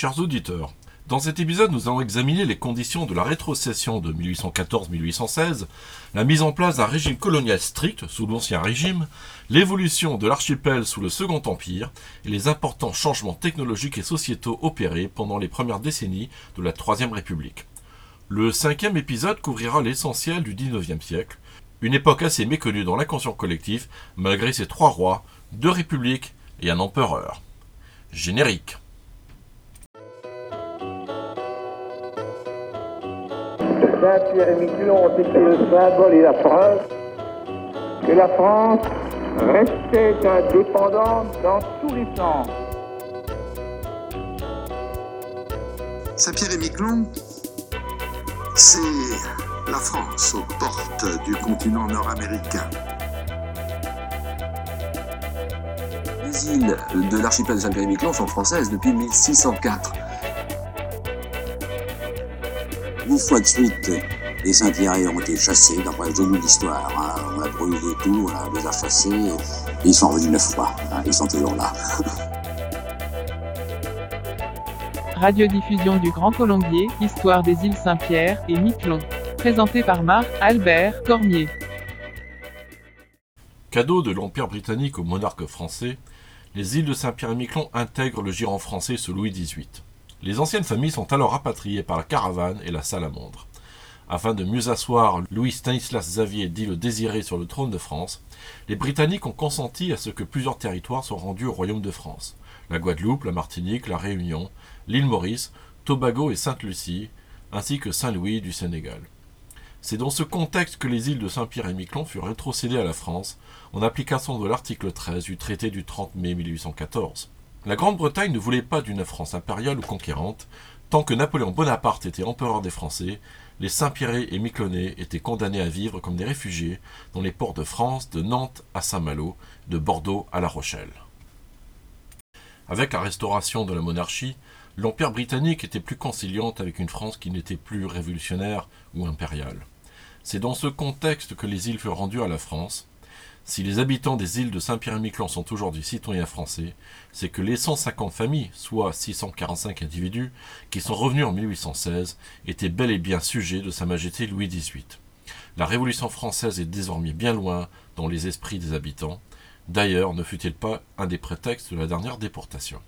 Chers auditeurs, dans cet épisode, nous allons examiner les conditions de la rétrocession de 1814-1816, la mise en place d'un régime colonial strict sous l'Ancien Régime, l'évolution de l'archipel sous le Second Empire et les importants changements technologiques et sociétaux opérés pendant les premières décennies de la Troisième République. Le cinquième épisode couvrira l'essentiel du XIXe siècle, une époque assez méconnue dans l'inconscient collectif malgré ses trois rois, deux républiques et un empereur. Générique. Saint-Pierre et Miquelon ont été le symbole et la preuve que la France restait indépendante dans tous les sens. Saint-Pierre et Miquelon, c'est la France aux portes du continent nord-américain. Les îles de l'archipel de Saint-Pierre et Miquelon sont françaises depuis 1604. Une fois de suite, les Saint-Pierre ont été chassés, d'après le de l'histoire. hein. On a brûlé tout, on les a chassés, et ils sont revenus neuf fois. hein. Ils sont toujours là. Radiodiffusion du Grand Colombier, Histoire des îles Saint-Pierre et Miquelon. Présenté par Marc Albert Cormier. Cadeau de l'Empire britannique au monarque français, les îles de Saint-Pierre-et-Miquelon intègrent le giron français sous Louis XVIII. Les anciennes familles sont alors rapatriées par la caravane et la salamandre. Afin de mieux asseoir Louis Stanislas Xavier dit le désiré sur le trône de France, les Britanniques ont consenti à ce que plusieurs territoires soient rendus au royaume de France. La Guadeloupe, la Martinique, la Réunion, l'île Maurice, Tobago et Sainte-Lucie, ainsi que Saint-Louis du Sénégal. C'est dans ce contexte que les îles de Saint-Pierre et Miquelon furent rétrocédées à la France en application de l'article 13 du traité du 30 mai 1814. La Grande-Bretagne ne voulait pas d'une France impériale ou conquérante. Tant que Napoléon Bonaparte était empereur des Français, les Saint-Pierre et Miquelonais étaient condamnés à vivre comme des réfugiés dans les ports de France, de Nantes à Saint-Malo, de Bordeaux à La Rochelle. Avec la restauration de la monarchie, l'Empire britannique était plus conciliante avec une France qui n'était plus révolutionnaire ou impériale. C'est dans ce contexte que les îles furent rendues à la France. Si les habitants des îles de Saint-Pierre-et-Miquelon sont aujourd'hui citoyens français, c'est que les 150 familles, soit 645 individus, qui sont revenus en 1816, étaient bel et bien sujets de Sa Majesté Louis XVIII. La Révolution française est désormais bien loin dans les esprits des habitants. D'ailleurs, ne fut-il pas un des prétextes de la dernière déportation?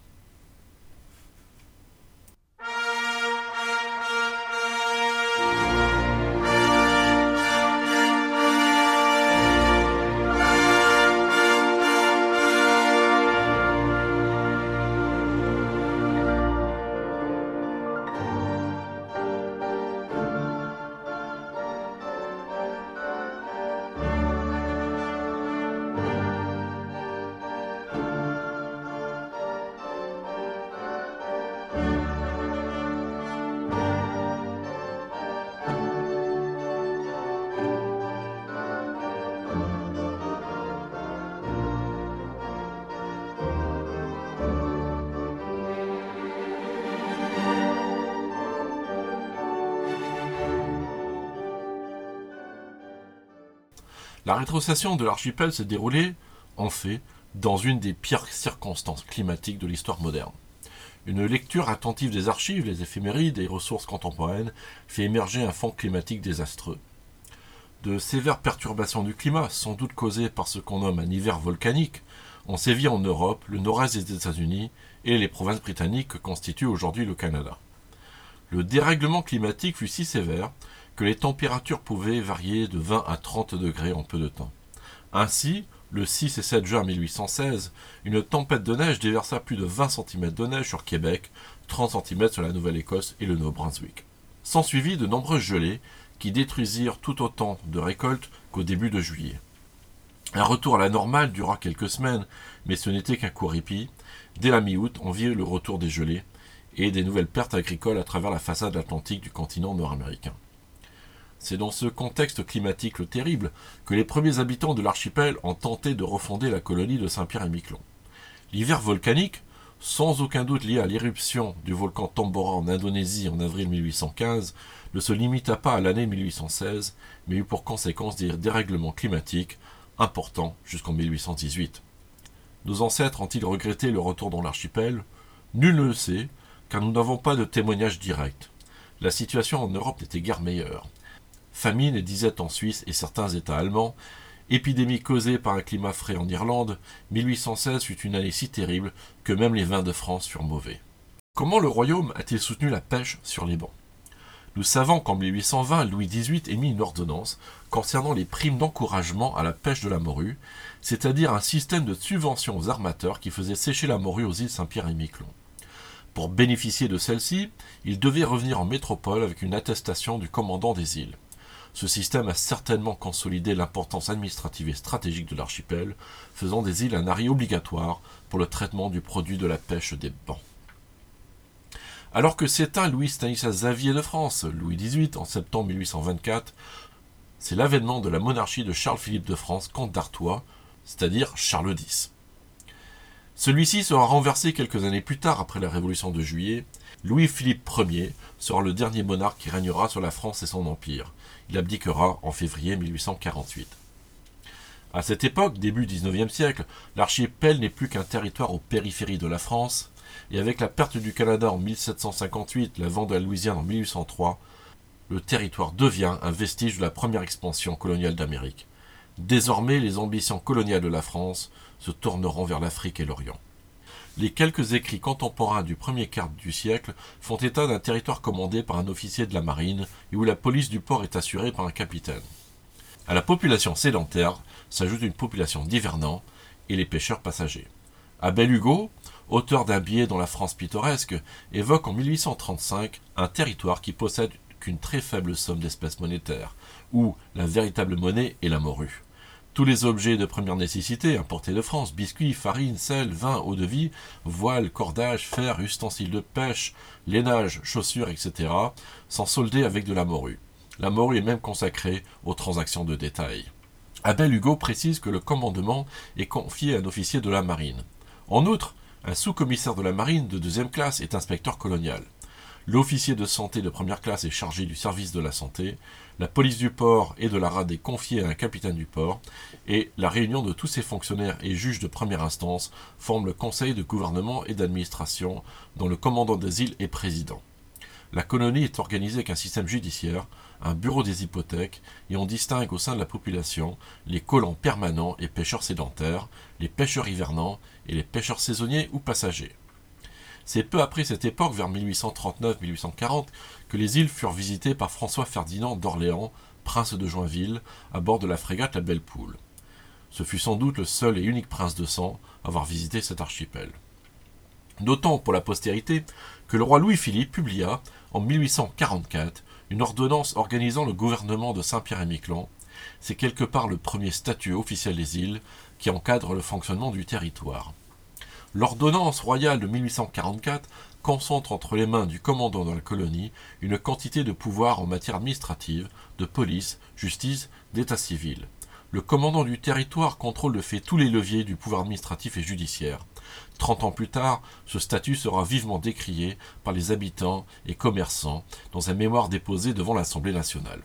La rétrocession de l'archipel s'est déroulée, en fait, dans une des pires circonstances climatiques de l'histoire moderne. Une lecture attentive des archives, les éphémérides et ressources contemporaines fait émerger un fond climatique désastreux. De sévères perturbations du climat, sans doute causées par ce qu'on nomme un hiver volcanique, ont sévi en Europe, le nord-est des États-Unis et les provinces britanniques que constitue aujourd'hui le Canada. Le dérèglement climatique fut si sévère que les températures pouvaient varier de 20 à 30 degrés en peu de temps. Ainsi, le 6 et 7 juin 1816, une tempête de neige déversa plus de 20 cm de neige sur Québec, 30 cm sur la Nouvelle-Écosse et le Nouveau-Brunswick. S'ensuivit de nombreuses gelées qui détruisirent tout autant de récoltes qu'au début de juillet. Un retour à la normale dura quelques semaines, mais ce n'était qu'un court répit. Dès la mi-août, on vit le retour des gelées et des nouvelles pertes agricoles à travers la façade atlantique du continent nord-américain. C'est dans ce contexte climatique terrible que les premiers habitants de l'archipel ont tenté de refonder la colonie de Saint-Pierre-et-Miquelon. L'hiver volcanique, sans aucun doute lié à l'éruption du volcan Tambora en Indonésie en avril 1815, ne se limita pas à l'année 1816, mais eut pour conséquence des dérèglements climatiques importants jusqu'en 1818. Nos ancêtres ont-ils regretté le retour dans l'archipel? Nul ne le sait, car nous n'avons pas de témoignages directs. La situation en Europe n'était guère meilleure. Famine disette en Suisse et certains États allemands, épidémie causée par un climat frais en Irlande, 1816 fut une année si terrible que même les vins de France furent mauvais. Comment le royaume a-t-il soutenu la pêche sur les bancs? Nous savons qu'en 1820, Louis XVIII émit une ordonnance concernant les primes d'encouragement à la pêche de la morue, c'est-à-dire un système de subvention aux armateurs qui faisait sécher la morue aux îles Saint-Pierre et Miquelon. Pour bénéficier de celle-ci, il devait revenir en métropole avec une attestation du commandant des îles. Ce système a certainement consolidé l'importance administrative et stratégique de l'archipel, faisant des îles un arrêt obligatoire pour le traitement du produit de la pêche des bancs. Alors que s'éteint Louis Stanislas Xavier de France, Louis XVIII, en septembre 1824, c'est l'avènement de la monarchie de Charles-Philippe de France, comte d'Artois, c'est-à-dire Charles X. Celui-ci sera renversé quelques années plus tard après la Révolution de Juillet. Louis-Philippe Ier sera le dernier monarque qui régnera sur la France et son empire. Il abdiquera en février 1848. À cette époque, début XIXe siècle, l'archipel n'est plus qu'un territoire aux périphéries de la France, et avec la perte du Canada en 1758, la vente de la Louisiane en 1803, le territoire devient un vestige de la première expansion coloniale d'Amérique. Désormais, les ambitions coloniales de la France se tourneront vers l'Afrique et l'Orient. Les quelques écrits contemporains du premier quart du siècle font état d'un territoire commandé par un officier de la marine et où la police du port est assurée par un capitaine. À la population sédentaire s'ajoute une population d'hivernants et les pêcheurs passagers. Abel Hugo, auteur d'un billet dans la France pittoresque, évoque en 1835 un territoire qui possède qu'une très faible somme d'espèces monétaires, où la véritable monnaie est la morue. Tous les objets de première nécessité importés de France, biscuits, farine, sel, vin, eau de vie, voiles, cordages, fer, ustensiles de pêche, lainage, chaussures, etc., sont soldés avec de la morue. La morue est même consacrée aux transactions de détail. Abel Hugo précise que le commandement est confié à un officier de la marine. En outre, un sous-commissaire de la marine de deuxième classe est inspecteur colonial. L'officier de santé de première classe est chargé du service de la santé, la police du port et de la rade est confiée à un capitaine du port, et la réunion de tous ces fonctionnaires et juges de première instance forme le conseil de gouvernement et d'administration dont le commandant des îles est président. La colonie est organisée avec un système judiciaire, un bureau des hypothèques, et on distingue au sein de la population les colons permanents et pêcheurs sédentaires, les pêcheurs hivernants et les pêcheurs saisonniers ou passagers. C'est peu après cette époque, vers 1839-1840, que les îles furent visitées par François Ferdinand d'Orléans, prince de Joinville, à bord de la frégate La Belle Poule. Ce fut sans doute le seul et unique prince de sang à avoir visité cet archipel. Notons pour la postérité que le roi Louis-Philippe publia, en 1844, une ordonnance organisant le gouvernement de Saint-Pierre-et-Miquelon. C'est quelque part le premier statut officiel des îles qui encadre le fonctionnement du territoire. L'ordonnance royale de 1844 concentre entre les mains du commandant de la colonie une quantité de pouvoirs en matière administrative, de police, justice, d'état civil. Le commandant du territoire contrôle de fait tous les leviers du pouvoir administratif et judiciaire. Trente ans plus tard, ce statut sera vivement décrié par les habitants et commerçants dans un mémoire déposé devant l'Assemblée nationale.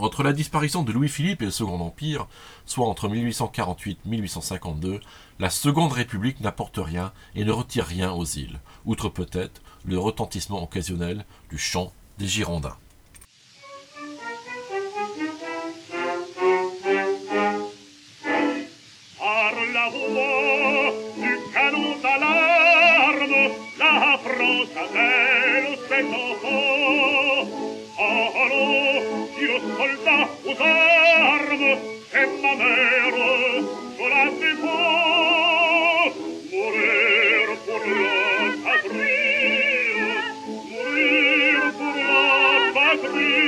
Entre la disparition de Louis-Philippe et le Second Empire, soit entre 1848-1852, la Seconde République n'apporte rien et ne retire rien aux îles, outre peut-être le retentissement occasionnel du chant des Girondins. La France solda usarmo semma mero solate po morir pur la patria morir pur la patria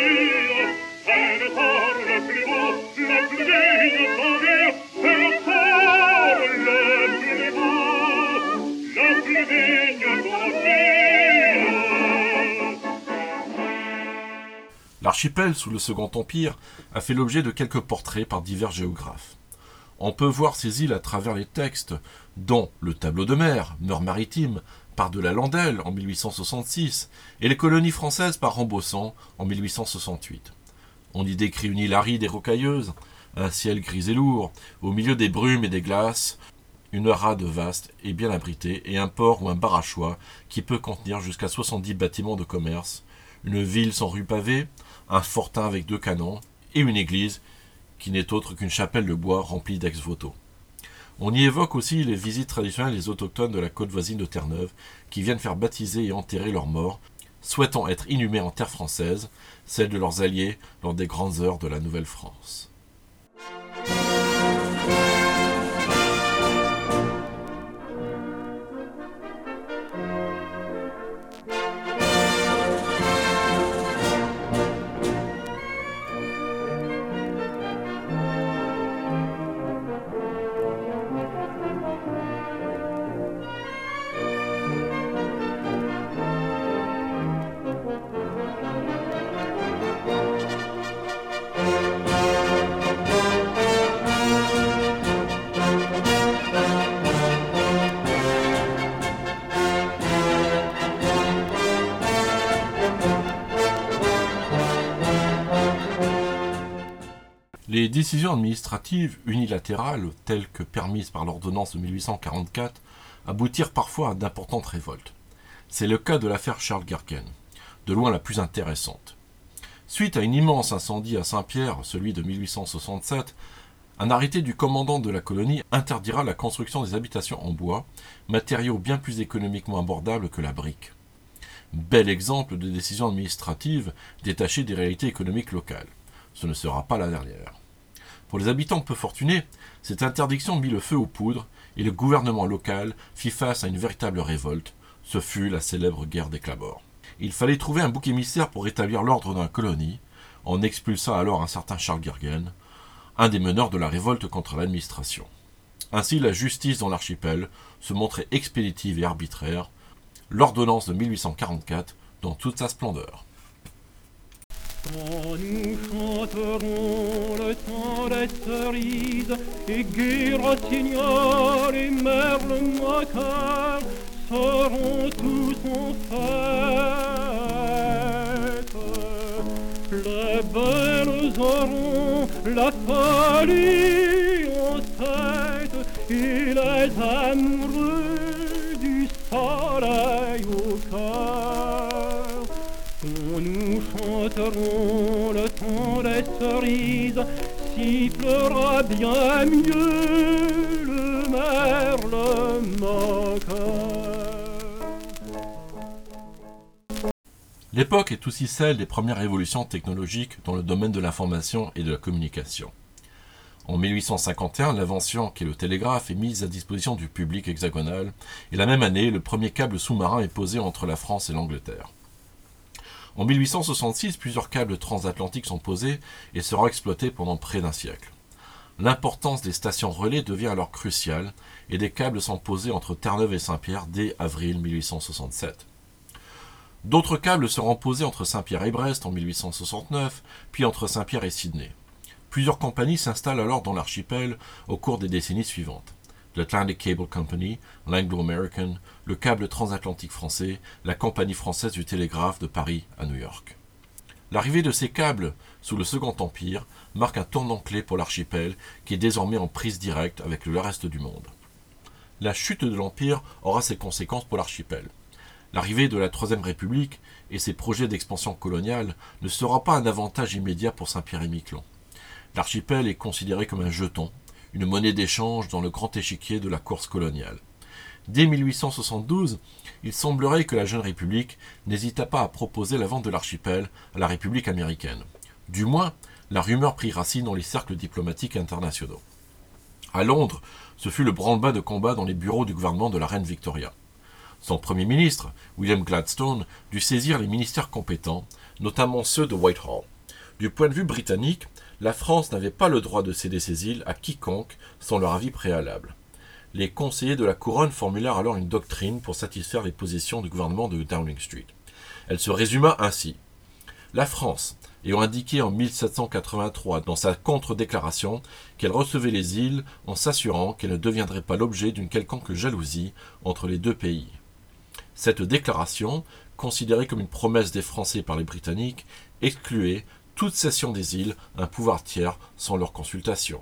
L'archipel, sous le Second Empire, a fait l'objet de quelques portraits par divers géographes. On peut voir ces îles à travers les textes, dont le tableau de mer, Meurs maritime, par de la Landelle en 1866, et les colonies françaises par Rambossan en 1868. On y décrit une île aride et rocailleuse, un ciel gris et lourd, au milieu des brumes et des glaces, une rade vaste et bien abritée, et un port ou un barachois qui peut contenir jusqu'à 70 bâtiments de commerce, une ville sans rue pavée, un fortin avec deux canons, et une église qui n'est autre qu'une chapelle de bois remplie d'ex-voto. On y évoque aussi les visites traditionnelles des autochtones de la côte voisine de Terre-Neuve, qui viennent faire baptiser et enterrer leurs morts, souhaitant être inhumés en terre française, celle de leurs alliés lors des grandes heures de la Nouvelle-France. Les décisions administratives unilatérales, telles que permises par l'ordonnance de 1844, aboutirent parfois à d'importantes révoltes. C'est le cas de l'affaire Charles Gherkin, de loin la plus intéressante. Suite à un immense incendie à Saint-Pierre, celui de 1867, un arrêté du commandant de la colonie interdira la construction des habitations en bois, matériau bien plus économiquement abordable que la brique. Bel exemple de décision administrative détachée des réalités économiques locales. Ce ne sera pas la dernière. Pour les habitants peu fortunés, cette interdiction mit le feu aux poudres et le gouvernement local fit face à une véritable révolte. Ce fut la célèbre guerre des Clabords. Il fallait trouver un bouc émissaire pour rétablir l'ordre dans la colonie, en expulsant alors un certain Charles Gergen, un des meneurs de la révolte contre l'administration. Ainsi, la justice dans l'archipel se montrait expéditive et arbitraire, l'ordonnance de 1844 dans toute sa splendeur. Temps des cerises et Guy Rossignol et Merle moqueur seront tous en fête. Les belles auront la folie en tête et les amoureux du soleil au cœur. Nous chanterons le temps des cerises, L'époque est aussi celle des premières révolutions technologiques dans le domaine de l'information et de la communication. En 1851, l'invention qui est le télégraphe est mise à disposition du public hexagonal, et la même année, le premier câble sous-marin est posé entre la France et l'Angleterre. En 1866, plusieurs câbles transatlantiques sont posés et seront exploités pendant près d'un siècle. L'importance des stations relais devient alors cruciale et des câbles sont posés entre Terre-Neuve et Saint-Pierre dès avril 1867. D'autres câbles seront posés entre Saint-Pierre et Brest en 1869, puis entre Saint-Pierre et Sydney. Plusieurs compagnies s'installent alors dans l'archipel au cours des décennies suivantes. L'Atlantic Cable Company, l'Anglo-American, le câble transatlantique français, la Compagnie française du télégraphe de Paris à New York. L'arrivée de ces câbles sous le Second Empire marque un tournant clé pour l'archipel qui est désormais en prise directe avec le reste du monde. La chute de l'Empire aura ses conséquences pour l'archipel. L'arrivée de la Troisième République et ses projets d'expansion coloniale ne sera pas un avantage immédiat pour Saint-Pierre et Miquelon. L'archipel est considéré comme un jeton, une monnaie d'échange dans le grand échiquier de la course coloniale. Dès 1872, il semblerait que la jeune République n'hésita pas à proposer la vente de l'archipel à la République américaine. Du moins, la rumeur prit racine dans les cercles diplomatiques internationaux. À Londres, ce fut le branle-bas de combat dans les bureaux du gouvernement de la reine Victoria. Son Premier ministre, William Gladstone, dut saisir les ministères compétents, notamment ceux de Whitehall. Du point de vue britannique, la France n'avait pas le droit de céder ses îles à quiconque sans leur avis préalable. Les conseillers de la couronne formulèrent alors une doctrine pour satisfaire les positions du gouvernement de Downing Street. Elle se résuma ainsi. La France, ayant indiqué en 1783 dans sa contre-déclaration qu'elle recevait les îles en s'assurant qu'elles ne deviendraient pas l'objet d'une quelconque jalousie entre les deux pays. Cette déclaration, considérée comme une promesse des Français par les Britanniques, excluait toute cession des îles un pouvoir tiers sans leur consultation.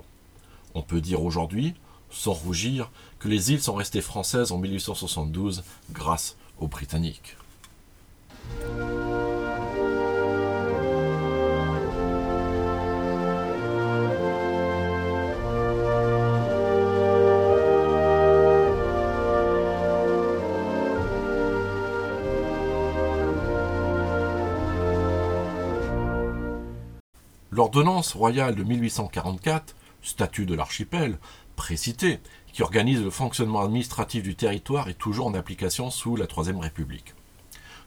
On peut dire aujourd'hui, sans rougir, que les îles sont restées françaises en 1872 grâce aux Britanniques. L'ordonnance royale de 1844, statut de l'archipel, précité, qui organise le fonctionnement administratif du territoire, est toujours en application sous la Troisième République.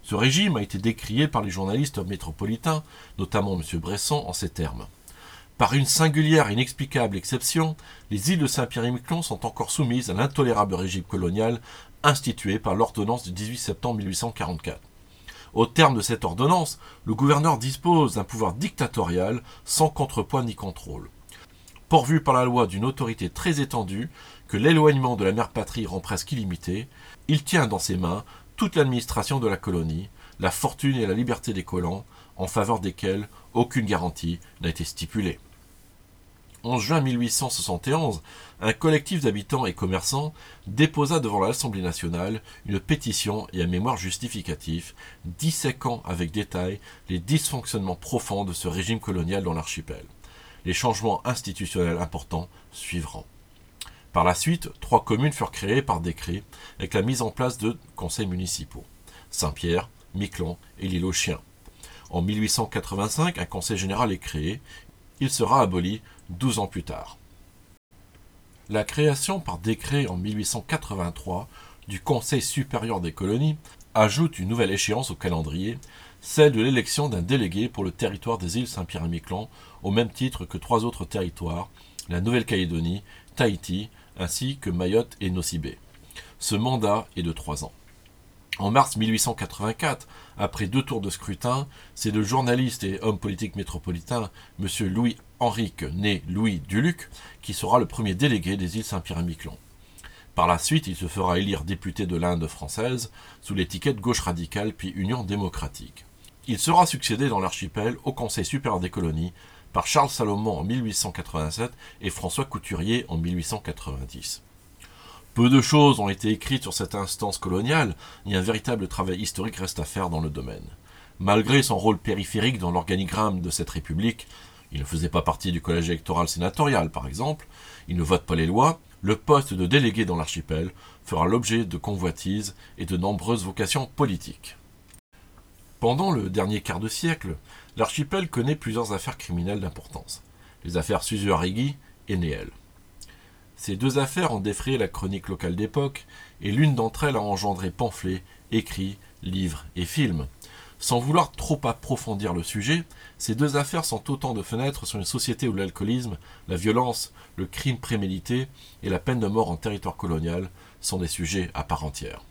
Ce régime a été décrié par les journalistes métropolitains, notamment M. Bresson, en ces termes. Par une singulière et inexplicable exception, les îles de Saint-Pierre-et-Miquelon sont encore soumises à l'intolérable régime colonial institué par l'ordonnance du 18 septembre 1844. Au terme de cette ordonnance, le gouverneur dispose d'un pouvoir dictatorial sans contrepoids ni contrôle. Pourvu par la loi d'une autorité très étendue, que l'éloignement de la mère patrie rend presque illimité, il tient dans ses mains toute l'administration de la colonie, la fortune et la liberté des colons, en faveur desquels aucune garantie n'a été stipulée. 11 juin 1871, un collectif d'habitants et commerçants déposa devant l'Assemblée nationale une pétition et un mémoire justificatif disséquant avec détail les dysfonctionnements profonds de ce régime colonial dans l'archipel. Les changements institutionnels importants suivront. Par la suite, trois communes furent créées par décret avec la mise en place de conseils municipaux. Saint-Pierre, Miquelon et l'île aux Chiens. En 1885, un conseil général est créé. Il sera aboli 12 ans plus tard. La création par décret en 1883 du Conseil supérieur des colonies ajoute une nouvelle échéance au calendrier, celle de l'élection d'un délégué pour le territoire des îles Saint-Pierre-et-Miquelon, au même titre que trois autres territoires, la Nouvelle-Calédonie, Tahiti, ainsi que Mayotte et Nocibé. Ce mandat est de trois ans. En mars 1884, après deux tours de scrutin, c'est le journaliste et homme politique métropolitain M. Louis Henrique, né Louis Duluc, qui sera le premier délégué des îles Saint-Pierre-et-Miquelon. Par la suite, il se fera élire député de l'Inde française sous l'étiquette gauche radicale puis Union démocratique. Il sera succédé dans l'archipel au Conseil supérieur des colonies par Charles Salomon en 1887 et François Couturier en 1890. Peu de choses ont été écrites sur cette instance coloniale, et un véritable travail historique reste à faire dans le domaine. Malgré son rôle périphérique dans l'organigramme de cette République, il ne faisait pas partie du collège électoral sénatorial par exemple, il ne vote pas les lois, le poste de délégué dans l'archipel fera l'objet de convoitises et de nombreuses vocations politiques. Pendant le dernier quart de siècle, l'archipel connaît plusieurs affaires criminelles d'importance. Les affaires Suzuarigui et Néel. Ces deux affaires ont défrayé la chronique locale d'époque, et l'une d'entre elles a engendré pamphlets, écrits, livres et films. Sans vouloir trop approfondir le sujet, ces deux affaires sont autant de fenêtres sur une société où l'alcoolisme, la violence, le crime prémédité et la peine de mort en territoire colonial sont des sujets à part entière.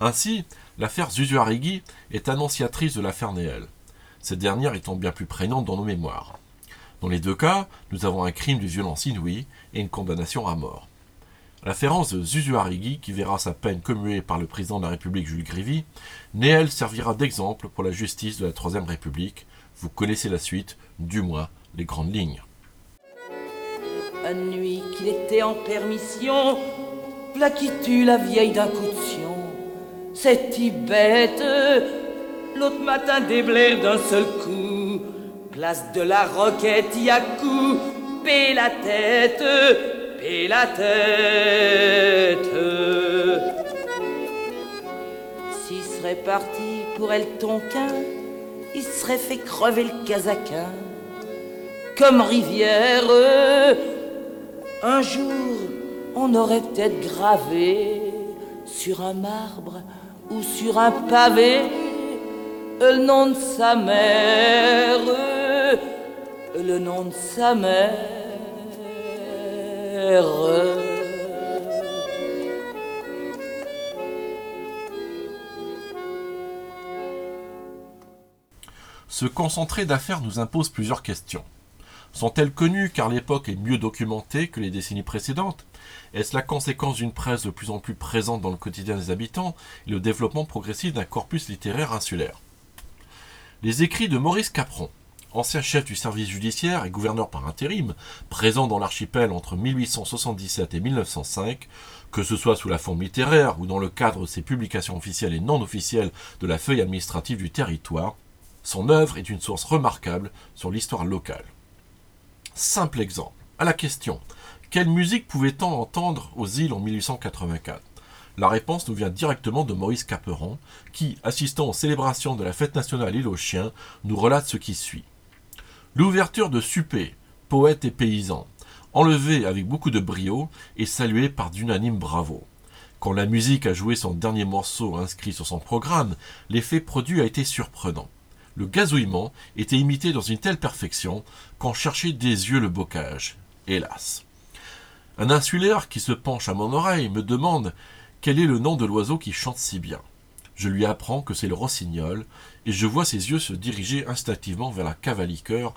Ainsi, l'affaire Zuzuarigui est annonciatrice de l'affaire Néel, cette dernière étant bien plus prégnante dans nos mémoires. Dans les deux cas, nous avons un crime de violence inouïe et une condamnation à mort. L'afférence de Zuzuarigui, qui verra sa peine commuée par le président de la République Jules Grévy, Néel servira d'exemple pour la justice de la Troisième République. Vous connaissez la suite, du moins les grandes lignes. À nuit qu'il était en permission, v'là qui tue la vieille d'un coup de sion. C'est bête, l'autre matin déblaire d'un seul coup. Place de la Roquette, y a coupé la tête, et la tête. S'il serait parti pour El Tonquin, il serait fait crever le casaquin. Comme rivière, un jour, on aurait peut-être gravé sur un marbre ou sur un pavé le nom de sa mère, le nom de sa mère. Ce concentré d'affaires nous impose plusieurs questions. Sont-elles connues car l'époque est mieux documentée que les décennies précédentes? Est-ce la conséquence d'une presse de plus en plus présente dans le quotidien des habitants et le développement progressif d'un corpus littéraire insulaire? Les écrits de Maurice Capron, ancien chef du service judiciaire et gouverneur par intérim, présent dans l'archipel entre 1877 et 1905, que ce soit sous la forme littéraire ou dans le cadre de ses publications officielles et non officielles de la feuille administrative du territoire, son œuvre est une source remarquable sur l'histoire locale. Simple exemple. À la question Quelle musique pouvait-on entendre aux îles en 1884 La réponse nous vient directement de Maurice Caperon, qui, assistant aux célébrations de la fête nationale île aux chiens, nous relate ce qui suit. L'ouverture de Suppé, poète et paysan, enlevé avec beaucoup de brio et salué par d'unanimes bravos. Quand la musique a joué son dernier morceau inscrit sur son programme, l'effet produit a été surprenant. Le gazouillement était imité dans une telle perfection qu'on cherchait des yeux le bocage. Hélas. Un insulaire qui se penche à mon oreille me demande quel est le nom de l'oiseau qui chante si bien. Je lui apprends que c'est le rossignol, et je vois ses yeux se diriger instinctivement vers la cavaliqueur.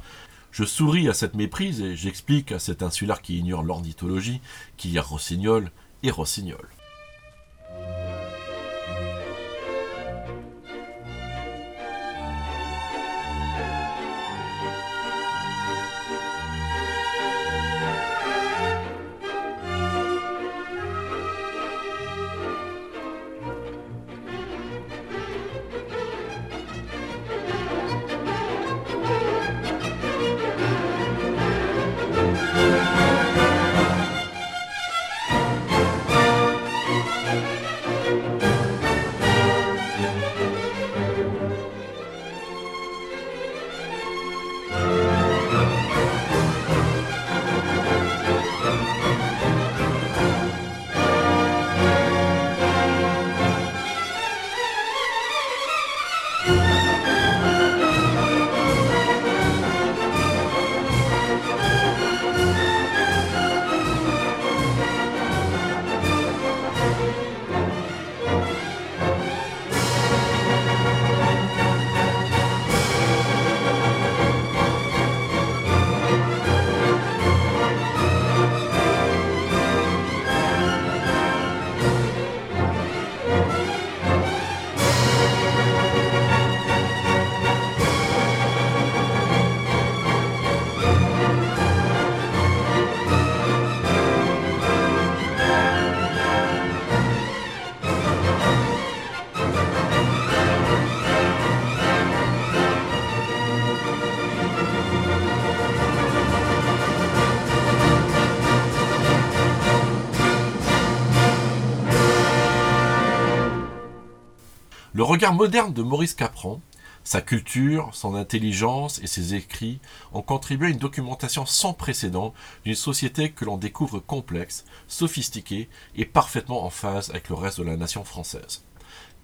Je souris à cette méprise et j'explique à cet insulaire qui ignore l'ornithologie qu'il y a rossignol et rossignol. Le regard moderne de Maurice Capron, sa culture, son intelligence et ses écrits ont contribué à une documentation sans précédent d'une société que l'on découvre complexe, sophistiquée et parfaitement en phase avec le reste de la nation française.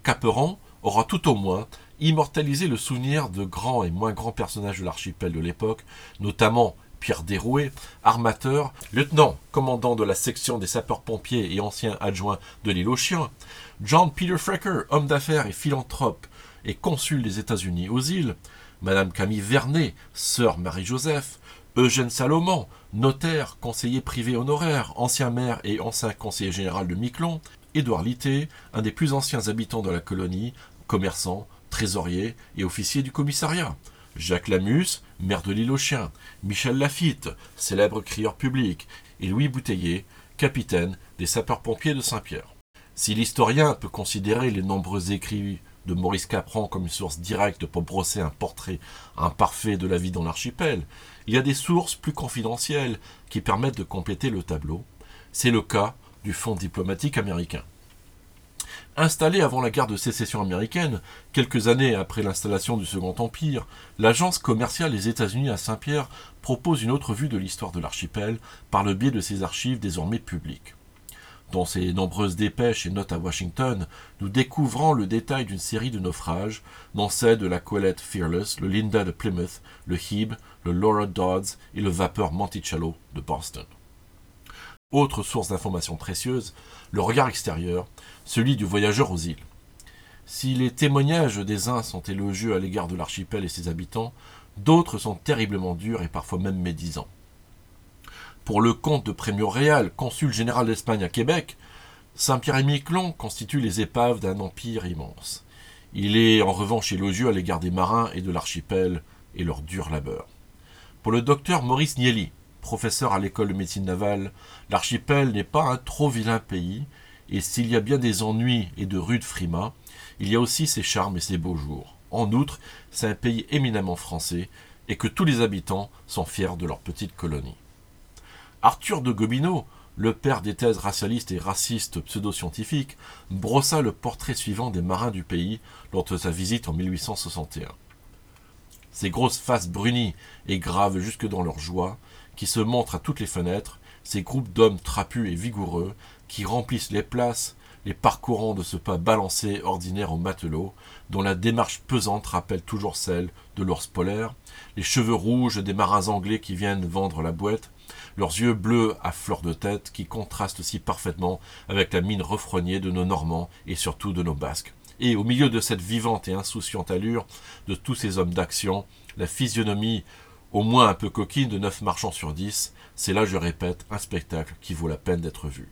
Caperon aura tout au moins immortalisé le souvenir de grands et moins grands personnages de l'archipel de l'époque, notamment Pierre Derouet, armateur, lieutenant, commandant de la section des sapeurs-pompiers et ancien adjoint de l'île aux chiens, John Peter Frecker, homme d'affaires et philanthrope et consul des États-Unis aux îles, Madame Camille Vernet, sœur Marie-Joseph, Eugène Salomon, notaire, conseiller privé honoraire, ancien maire et ancien conseiller général de Miquelon, Édouard Litté, un des plus anciens habitants de la colonie, commerçant, trésorier et officier du commissariat, Jacques Lamus, maire de l'île aux chiens, Michel Lafitte, célèbre crieur public, et Louis Bouteiller, capitaine des sapeurs-pompiers de Saint-Pierre. Si l'historien peut considérer les nombreux écrits de Maurice Capron comme une source directe pour brosser un portrait imparfait de la vie dans l'archipel, il y a des sources plus confidentielles qui permettent de compléter le tableau. C'est le cas du Fonds diplomatique américain. Installée avant la guerre de sécession américaine, quelques années après l'installation du Second Empire, l'agence commerciale des États-Unis à Saint-Pierre propose une autre vue de l'histoire de l'archipel par le biais de ses archives désormais publiques. Dans ses nombreuses dépêches et notes à Washington, nous découvrons le détail d'une série de naufrages, dont celle de la Colette Fearless, le Linda de Plymouth, le Hebe, le Laura Dodds et le vapeur Monticello de Boston. Autre source d'informations précieuses, le regard extérieur, celui du voyageur aux îles. Si les témoignages des uns sont élogieux à l'égard de l'archipel et ses habitants, d'autres sont terriblement durs et parfois même médisants. Pour le comte de Prémio Réal, consul général d'Espagne à Québec, Saint-Pierre et Miquelon constituent les épaves d'un empire immense. Il est en revanche élogieux à l'égard des marins et de l'archipel et leur dur labeur. Pour le docteur Maurice Nieli, professeur à l'école de médecine navale, l'archipel n'est pas un trop vilain pays, et s'il y a bien des ennuis et de rudes frimas, il y a aussi ses charmes et ses beaux jours. En outre, c'est un pays éminemment français, et que tous les habitants sont fiers de leur petite colonie. Arthur de Gobineau, le père des thèses racialistes et racistes pseudo-scientifiques, brossa le portrait suivant des marins du pays lors de sa visite en 1861. Ces grosses faces brunies et graves jusque dans leur joie, qui se montrent à toutes les fenêtres, ces groupes d'hommes trapus et vigoureux, qui remplissent les places, les parcourant de ce pas balancé ordinaire aux matelots, dont la démarche pesante rappelle toujours celle de l'ours polaire, les cheveux rouges des marins anglais qui viennent vendre la boîte, leurs yeux bleus à fleur de tête qui contrastent si parfaitement avec la mine refroignée de nos Normands et surtout de nos Basques. Et au milieu de cette vivante et insouciante allure de tous ces hommes d'action, la physionomie au moins un peu coquine de neuf marchands sur dix, c'est là, je répète, un spectacle qui vaut la peine d'être vu.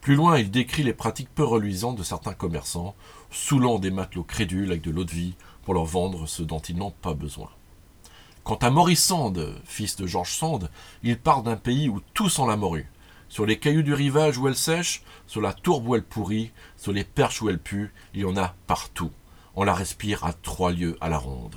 Plus loin, il décrit les pratiques peu reluisantes de certains commerçants, saoulant des matelots crédules avec de l'eau de vie pour leur vendre ce dont ils n'ont pas besoin. Quant à Maurice Sand, fils de Georges Sand, il part d'un pays où tout sent la morue. Sur les cailloux du rivage où elle sèche, sur la tourbe où elle pourrit, sur les perches où elle pue, il y en a partout. On la respire à trois lieues à la ronde.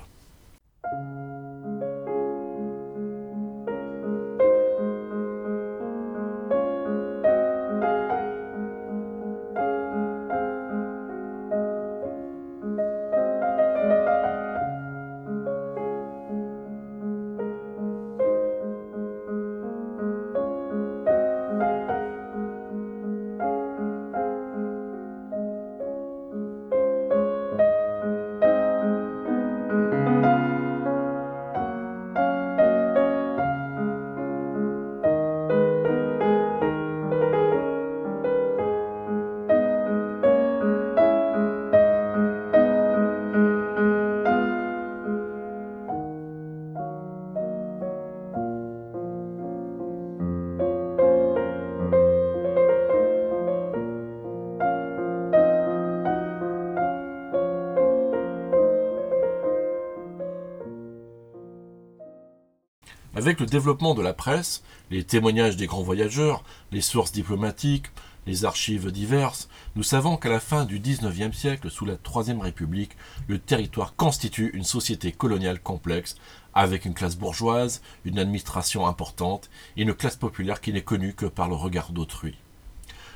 Avec le développement de la presse, les témoignages des grands voyageurs, les sources diplomatiques, les archives diverses, nous savons qu'à la fin du XIXe siècle, sous la Troisième République, le territoire constitue une société coloniale complexe, avec une classe bourgeoise, une administration importante et une classe populaire qui n'est connue que par le regard d'autrui.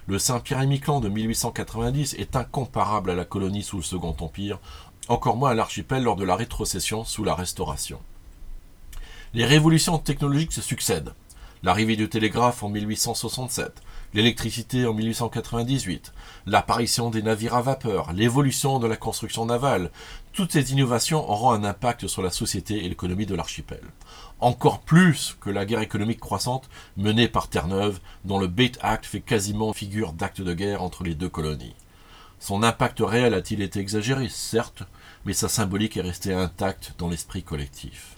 Le Saint-Pierre-et-Miquelon de 1890 est incomparable à la colonie sous le Second Empire, encore moins à l'archipel lors de la rétrocession sous la Restauration. Les révolutions technologiques se succèdent. L'arrivée du télégraphe en 1867, l'électricité en 1898, l'apparition des navires à vapeur, l'évolution de la construction navale, toutes ces innovations auront un impact sur la société et l'économie de l'archipel. Encore plus que la guerre économique croissante menée par Terre-Neuve, dont le Bait Act fait quasiment figure d'acte de guerre entre les deux colonies. Son impact réel a-t-il été exagéré? Certes, mais sa symbolique est restée intacte dans l'esprit collectif.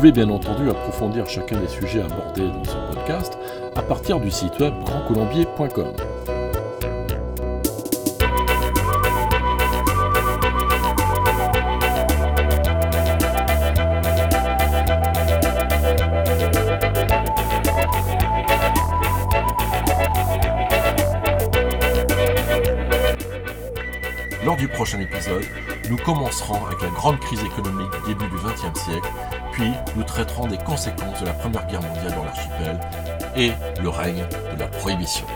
Pouvez bien entendu approfondir chacun des sujets abordés dans ce podcast à partir du site web grandcolombier.com. Lors du prochain épisode, nous commencerons avec la grande crise économique du début du XXe siècle, puis nous traiterons des conséquences de la Première Guerre mondiale dans l'archipel et le règne de la prohibition.